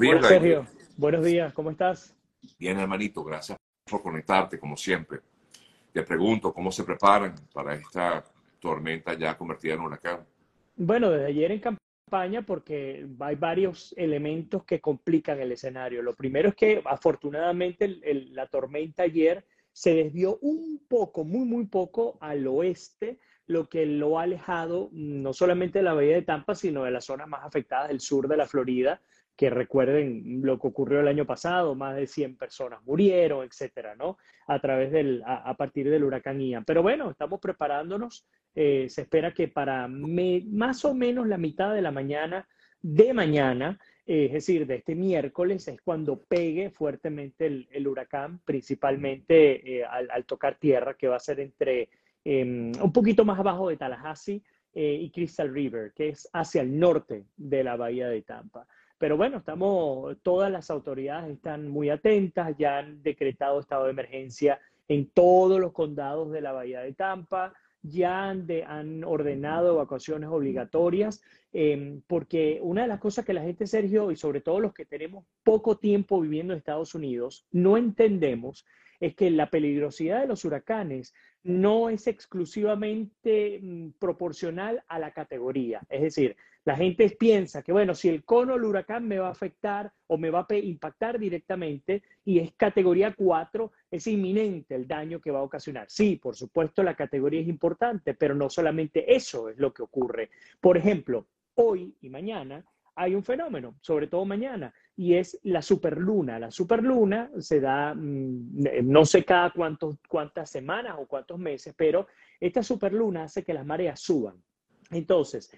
días, Hola, Sergio. Buenos días, ¿cómo estás? Bien, hermanito, gracias por conectarte, como siempre. Te pregunto, ¿cómo se preparan para esta tormenta ya convertida en huracán? Bueno, desde ayer en campaña porque hay varios elementos que complican el escenario. Lo primero es que afortunadamente la tormenta ayer se desvió un poco, muy, muy poco al oeste, lo que lo ha alejado no solamente de la bahía de Tampa, sino de las zonas más afectadas del sur de la Florida, que recuerden lo que ocurrió el año pasado, más de 100 personas murieron, etcétera, ¿no? A través del, a, partir del huracán Ian. Pero bueno, estamos preparándonos. Eh, se espera que para más o menos la mitad de la mañana de mañana, eh, es decir, de este miércoles, es cuando pegue fuertemente el, huracán, principalmente eh, al, tocar tierra, que va a ser entre em, un poquito más abajo de Tallahassee y Crystal River, que es hacia el norte de la bahía de Tampa. Pero bueno, estamos, todas las autoridades están muy atentas, ya han decretado estado de emergencia en todos los condados de la Bahía de Tampa, ya han, han ordenado evacuaciones obligatorias, em, porque una de las cosas que la gente, Sergio, y sobre todo los que tenemos poco tiempo viviendo en Estados Unidos, no entendemos es que la peligrosidad de los huracanes no es exclusivamente mm, proporcional a la categoría. Es decir, la gente piensa que, bueno, si el cono del huracán me va a afectar o me va a impactar directamente y es categoría 4, es inminente el daño que va a ocasionar. Sí, por supuesto, la categoría es importante, pero no solamente eso es lo que ocurre. Por ejemplo, hoy y mañana hay un fenómeno, sobre todo mañana, y es la superluna. La superluna se da, mm, no sé cada cuántas semanas o cuántos meses, pero esta superluna hace que las mareas suban. Entonces,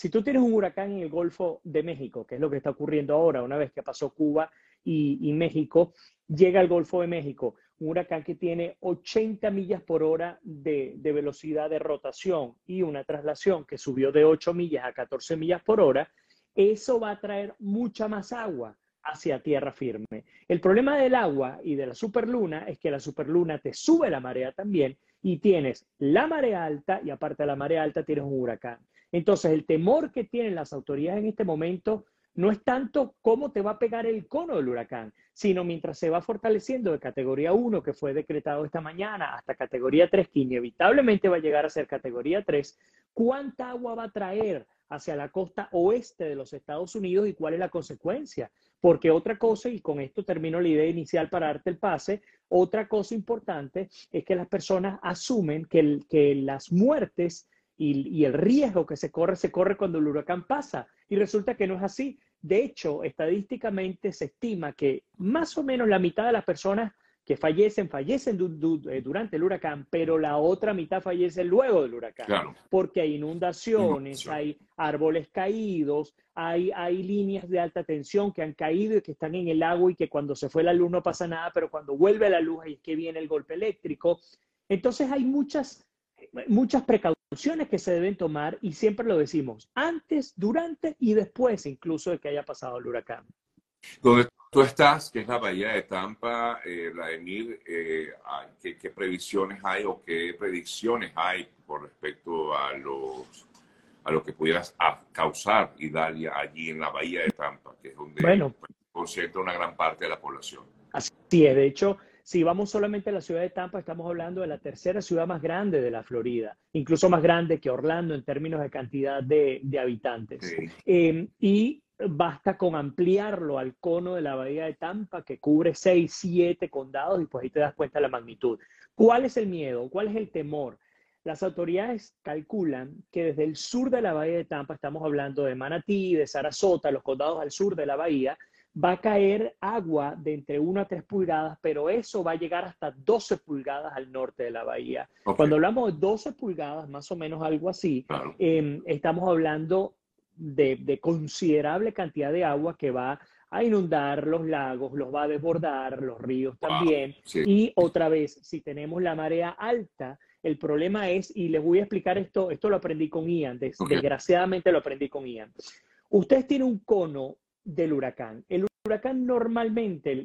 si tú tienes un huracán en el Golfo de México, que es lo que está ocurriendo ahora, una vez que pasó Cuba y, México, llega al Golfo de México, un huracán que tiene 80 millas por hora de, de, velocidad de rotación y una traslación que subió de 8 millas a 14 millas por hora, eso va a traer mucha más agua hacia tierra firme. El problema del agua y de la superluna es que la superluna te sube la marea también y tienes la marea alta y aparte de la marea alta tienes un huracán. Entonces, el temor que tienen las autoridades en este momento no es tanto cómo te va a pegar el cono del huracán, sino mientras se va fortaleciendo de categoría 1, que fue decretado esta mañana, hasta categoría 3, que inevitablemente va a llegar a ser categoría 3, ¿cuánta agua va a traer hacia la costa oeste de los Estados Unidos y cuál es la consecuencia? Porque otra cosa, y con esto termino la idea inicial para darte el pase, otra cosa importante es que las personas asumen que, que las muertes y, el riesgo que se corre, se corre cuando el huracán pasa. Y resulta que no es así. De hecho, estadísticamente se estima que más o menos la mitad de las personas que fallecen, fallecen eh, durante el huracán, pero la otra mitad fallece luego del huracán. Porque hay inundaciones, hay árboles caídos, hay, hay líneas de alta tensión que han caído y que están en el agua y que cuando se fue la luz no pasa nada, pero cuando vuelve la luz ahí es que viene el golpe eléctrico. Entonces hay muchas, muchas precauciones que se deben tomar y siempre lo decimos, antes, durante y después incluso de que haya pasado el huracán. Donde tú estás, que es la bahía de Tampa, eh, Vladimir, eh, ¿qué, previsiones hay o qué predicciones hay con respecto a los a lo que pudieras causar Italia allí en la bahía de Tampa, que es donde bueno, concentra una gran parte de la población? Así es, de hecho, si vamos solamente a la ciudad de Tampa, estamos hablando de la tercera ciudad más grande de la Florida, incluso más grande que Orlando en términos de cantidad de, habitantes. Em, y basta con ampliarlo al cono de la bahía de Tampa, que cubre seis, siete condados, y pues ahí te das cuenta de la magnitud. ¿Cuál es el miedo? ¿Cuál es el temor? Las autoridades calculan que desde el sur de la bahía de Tampa, estamos hablando de Manatí, de Sarasota, los condados al sur de la bahía, va a caer agua de entre 1 a 3 pulgadas, pero eso va a llegar hasta 12 pulgadas al norte de la bahía. Cuando hablamos de 12 pulgadas, más o menos algo así, em, estamos hablando de, considerable cantidad de agua que va a inundar los lagos, los va a desbordar, los ríos también. Y otra vez, si tenemos la marea alta, el problema es, y les voy a explicar esto, esto lo aprendí con Ian, desgraciadamente lo aprendí con Ian. Ustedes tienen un cono del huracán. El huracán normalmente,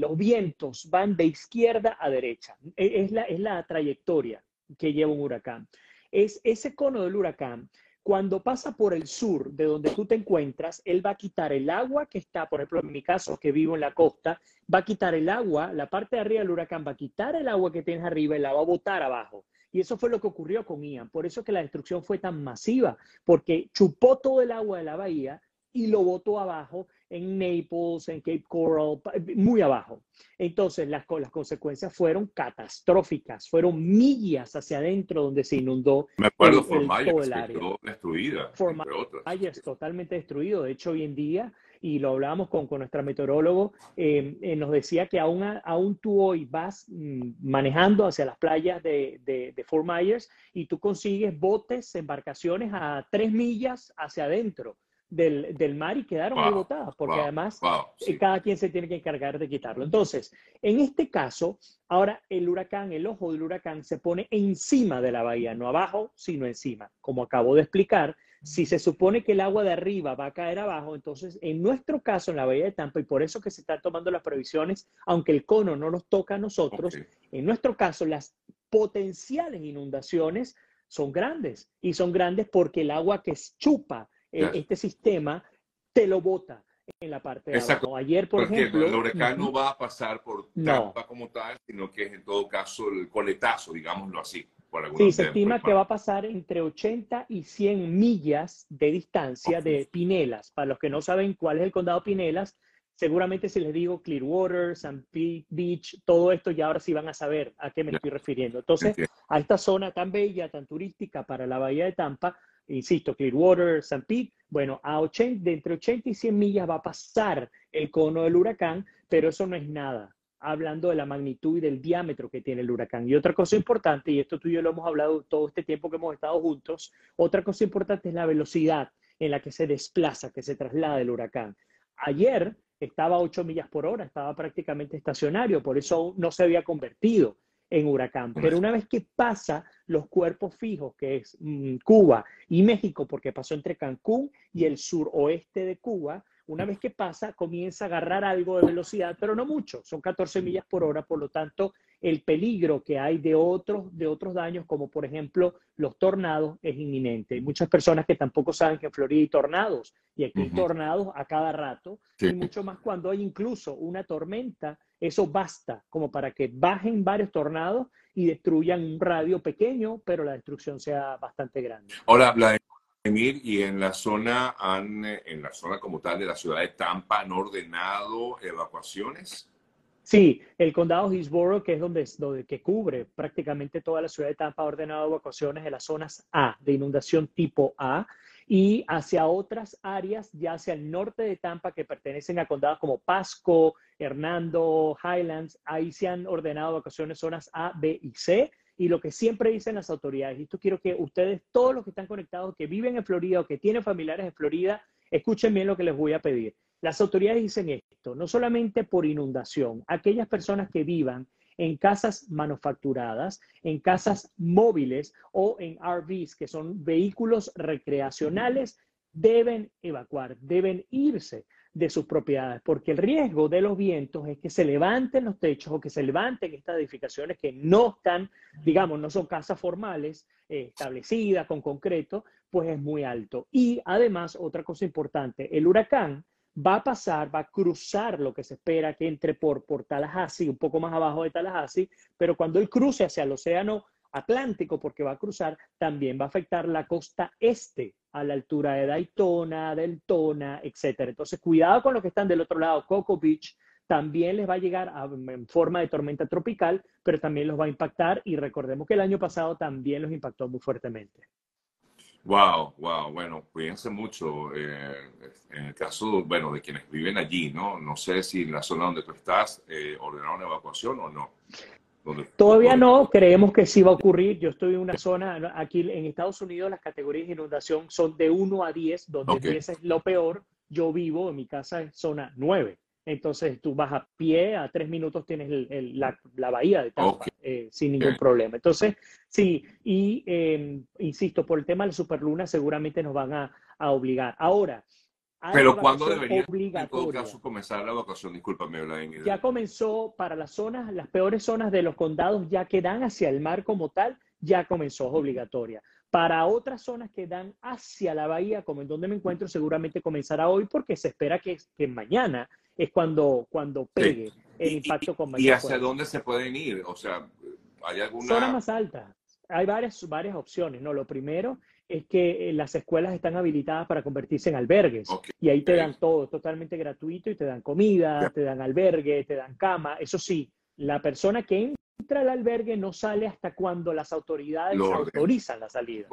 los vientos van de izquierda a derecha. E, es la, es la trayectoria que lleva un huracán. Es ese cono del huracán. Cuando pasa por el sur de donde tú te encuentras, él va a quitar el agua que está, por ejemplo, en mi caso, que vivo en la costa, va a quitar el agua, la parte de arriba del huracán va a quitar el agua que tienes arriba y la va a botar abajo. Y eso fue lo que ocurrió con Ian. Por eso que la destrucción fue tan masiva, porque chupó todo el agua de la bahía y lo botó abajo en Naples, en Cape Coral, muy abajo. Entonces, las, las consecuencias fueron catastróficas, fueron millas hacia adentro donde se inundó. Me acuerdo, Fort Myers quedó destruida, Fort Myers totalmente destruido. De hecho, hoy en día, y lo hablábamos con, con nuestra meteorólogo, eh, eh, nos decía que aún, aún tú hoy vas mm, manejando hacia las playas de, de, de Fort Myers y tú consigues botes, embarcaciones a tres millas hacia adentro del, del mar y quedaron wow, botadas, porque además eh, cada quien se tiene que encargar de quitarlo. Entonces, en este caso, ahora el huracán, el ojo del huracán se pone encima de la bahía, no abajo, sino encima. Como acabo de explicar, si se supone que el agua de arriba va a caer abajo, entonces en nuestro caso, en la bahía de Tampa, y por eso que se están tomando las previsiones, aunque el cono no nos toca a nosotros, okay. en nuestro caso las potenciales inundaciones son grandes y son grandes porque el agua que chupa yes. este sistema te lo bota en la parte de Exacto. abajo. Ayer, por Porque ejemplo... el huracán no va a pasar por Tampa no. como tal, sino que es en todo caso el coletazo, digámoslo así. Sí, se estima que va a pasar entre 80 y 100 millas de distancia okay. de Pinelas. Para los que no saben cuál es el condado Pinelas, seguramente si les digo Clearwater, San Pete Beach, todo esto ya ahora sí van a saber a qué me yeah. estoy refiriendo. Entonces, okay. a esta zona tan bella, tan turística para la bahía de Tampa, insisto, Clearwater, San Pete, bueno, a 80, de entre 80 y 100 millas va a pasar el cono del huracán, pero eso no es nada, hablando de la magnitud y del diámetro que tiene el huracán. Y otra cosa importante, y esto tú y yo lo hemos hablado todo este tiempo que hemos estado juntos, otra cosa importante es la velocidad en la que se desplaza, que se traslada el huracán. Ayer estaba a 8 millas por hora, estaba prácticamente estacionario, por eso no se había convertido en huracán. Pero una vez que pasa los cuerpos fijos, que es mmm, Cuba y México, porque pasó entre Cancún y el suroeste de Cuba, una vez que pasa, comienza a agarrar algo de velocidad, pero no mucho, son 14 millas por hora, por lo tanto, el peligro que hay de otros, de otros daños, como por ejemplo los tornados, es inminente. Hay muchas personas que tampoco saben que en Florida hay tornados, y aquí hay uh -huh. tornados a cada rato, sí. y mucho más cuando hay incluso una tormenta, eso basta como para que bajen varios tornados y destruyan un radio pequeño, pero la destrucción sea bastante grande. Hola, Vladimir y en la zona han, en la zona como tal de la ciudad de Tampa han ordenado evacuaciones. Sí, el condado Hillsborough, que es donde, donde que cubre prácticamente toda la ciudad de Tampa, ha ordenado evacuaciones de las zonas A, de inundación tipo A, y hacia otras áreas, ya hacia el norte de Tampa, que pertenecen a condados como Pasco, Hernando, Highlands, ahí se han ordenado evacuaciones zonas A, B y C, y lo que siempre dicen las autoridades, y esto quiero que ustedes, todos los que están conectados, que viven en Florida o que tienen familiares en Florida, escuchen bien lo que les voy a pedir. Las autoridades dicen esto, no solamente por inundación, aquellas personas que vivan en casas manufacturadas, en casas móviles o en RVs, que son vehículos recreacionales, deben evacuar, deben irse de sus propiedades, porque el riesgo de los vientos es que se levanten los techos o que se levanten estas edificaciones que no están, digamos, no son casas formales eh, establecidas con concreto, pues es muy alto. Y además, otra cosa importante, el huracán va a pasar, va a cruzar lo que se espera que entre por, Tallahassee, un poco más abajo de Tallahassee, pero cuando él cruce hacia el océano Atlántico, porque va a cruzar, también va a afectar la costa este, a la altura de Daytona, Deltona, etcétera. Entonces, cuidado con los que están del otro lado, Cocoa Beach, también les va a llegar en forma de tormenta tropical, pero también los va a impactar y recordemos que el año pasado también los impactó muy fuertemente. Wow, wow, bueno, cuídense mucho. Eh, en el caso, bueno, de quienes viven allí, ¿no? No sé si en la zona donde tú estás eh, ordenaron evacuación o no. Todavía no, creemos que sí va a ocurrir. Yo estoy en una zona, aquí en Estados Unidos las categorías de inundación son de 1 a 10, donde okay. 10 es lo peor. Yo vivo, en mi casa es zona 9. Entonces tú vas a pie, a tres minutos tienes el, el, la, la, bahía de Tampa okay. eh, sin ningún okay. problema. Entonces, sí, y eh, insisto, por el tema de la superluna seguramente nos van a, a obligar. Ahora, pero ¿cuándo debería en todo caso comenzar la evacuación? Discúlpame. Ya comenzó para las zonas, las peores zonas de los condados ya que dan hacia el mar como tal, ya comenzó, es obligatoria. Para otras zonas que dan hacia la bahía, como en donde me encuentro, seguramente comenzará hoy porque se espera que, que mañana es cuando, cuando pegue el impacto con mayor ¿Y hacia dónde se pueden ir? O sea, ¿hay alguna...? Zona más alta. Hay varias, varias opciones, ¿no? Lo primero es que eh, las escuelas están habilitadas para convertirse en albergues. Y ahí te dan todo totalmente gratuito y te dan comida, te dan albergue, te dan cama. Eso sí, la persona que entra al albergue no sale hasta cuando las autoridades autorizan la salida.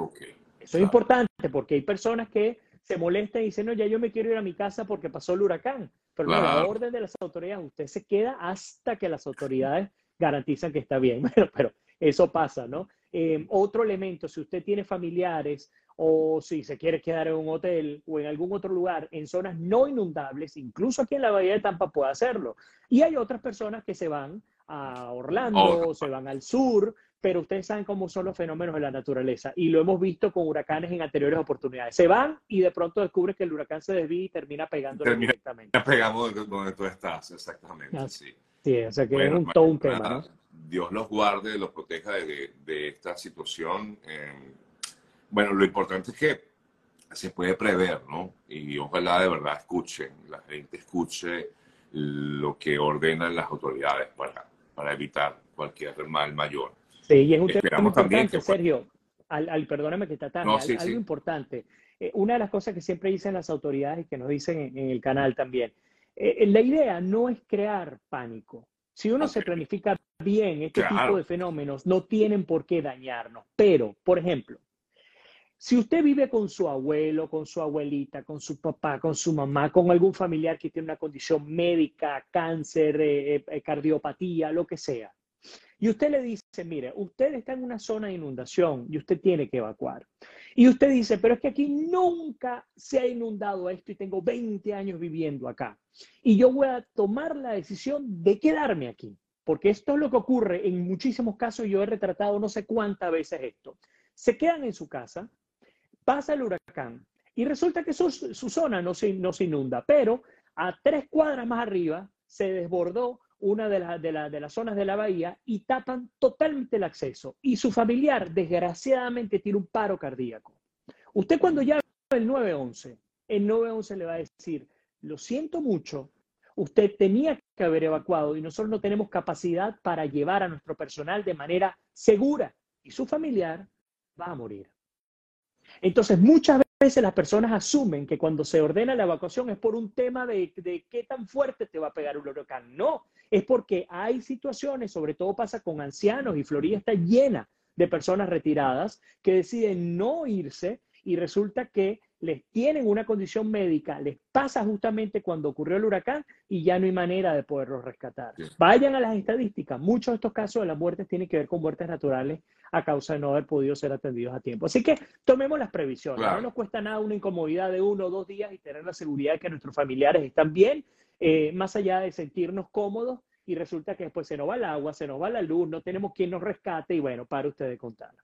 Eso es importante porque hay personas que se molestan y dicen, no, ya yo me quiero ir a mi casa porque pasó el huracán. Pero la orden de las autoridades, usted se queda hasta que las autoridades garantizan que está bien. Bueno, pero eso pasa, ¿no? Eh, otro elemento, si usted tiene familiares o si se quiere quedar en un hotel o en algún otro lugar en zonas no inundables, incluso aquí en la Bahía de Tampa puede hacerlo. Y hay otras personas que se van a Orlando, se van al sur, pero ustedes saben cómo son los fenómenos de la naturaleza y lo hemos visto con huracanes en anteriores oportunidades. Se van y de pronto descubres que el huracán se desvía y termina pegando directamente. Pegamos donde tú estás, exactamente. Ah, sí. sí, o sea que es un, todo un tema, ¿no? Dios los guarde, los proteja de, de esta situación. Eh, bueno, lo importante es que se puede prever, ¿no? Y ojalá de verdad escuchen, la gente escuche lo que ordenan las autoridades para, para evitar cualquier mal mayor. Sí, y es un tema importante, Sergio. Al, perdóname que está tarde, algo importante. Eh, una de las cosas que siempre dicen las autoridades y que nos dicen en, el canal también, eh, la idea no es crear pánico. Si uno se planifica bien, este tipo de fenómenos no tienen por qué dañarnos. Pero, por ejemplo, si usted vive con su abuelo, con su abuelita, con su papá, con su mamá, con algún familiar que tiene una condición médica, cáncer, eh, eh, cardiopatía, lo que sea, y usted le dice, mire, usted está en una zona de inundación y usted tiene que evacuar. Y usted dice, pero es que aquí nunca se ha inundado esto y tengo 20 años viviendo acá. Y yo voy a tomar la decisión de quedarme aquí. Porque esto es lo que ocurre en muchísimos casos. Yo he retratado no sé cuántas veces esto. Se quedan en su casa, pasa el huracán y resulta que su, zona no se, no se inunda, pero a tres cuadras más arriba se desbordó una de, de, las zonas de la bahía y tapan totalmente el acceso. Y su familiar, desgraciadamente, tiene un paro cardíaco. Usted cuando llama el 911, el 911 le va a decir, lo siento mucho, usted tenía que haber evacuado y nosotros no tenemos capacidad para llevar a nuestro personal de manera segura y su familiar va a morir. Entonces, muchas veces las personas asumen que cuando se ordena la evacuación es por un tema de, de, qué tan fuerte te va a pegar un huracán. No, es porque hay situaciones, sobre todo pasa con ancianos y Florida está llena de personas retiradas que deciden no irse y resulta que les tienen una condición médica, les pasa justamente cuando ocurrió el huracán y ya no hay manera de poderlos rescatar. Vayan a las estadísticas, muchos de estos casos de las muertes tienen que ver con muertes naturales a causa de no haber podido ser atendidos a tiempo. Así que tomemos las previsiones, no nos cuesta nada una incomodidad de uno o dos días y tener la seguridad de que nuestros familiares están bien, eh, más allá de sentirnos cómodos y resulta que después se nos va el agua, se nos va la luz, no tenemos quien nos rescate y bueno, para usted de contar.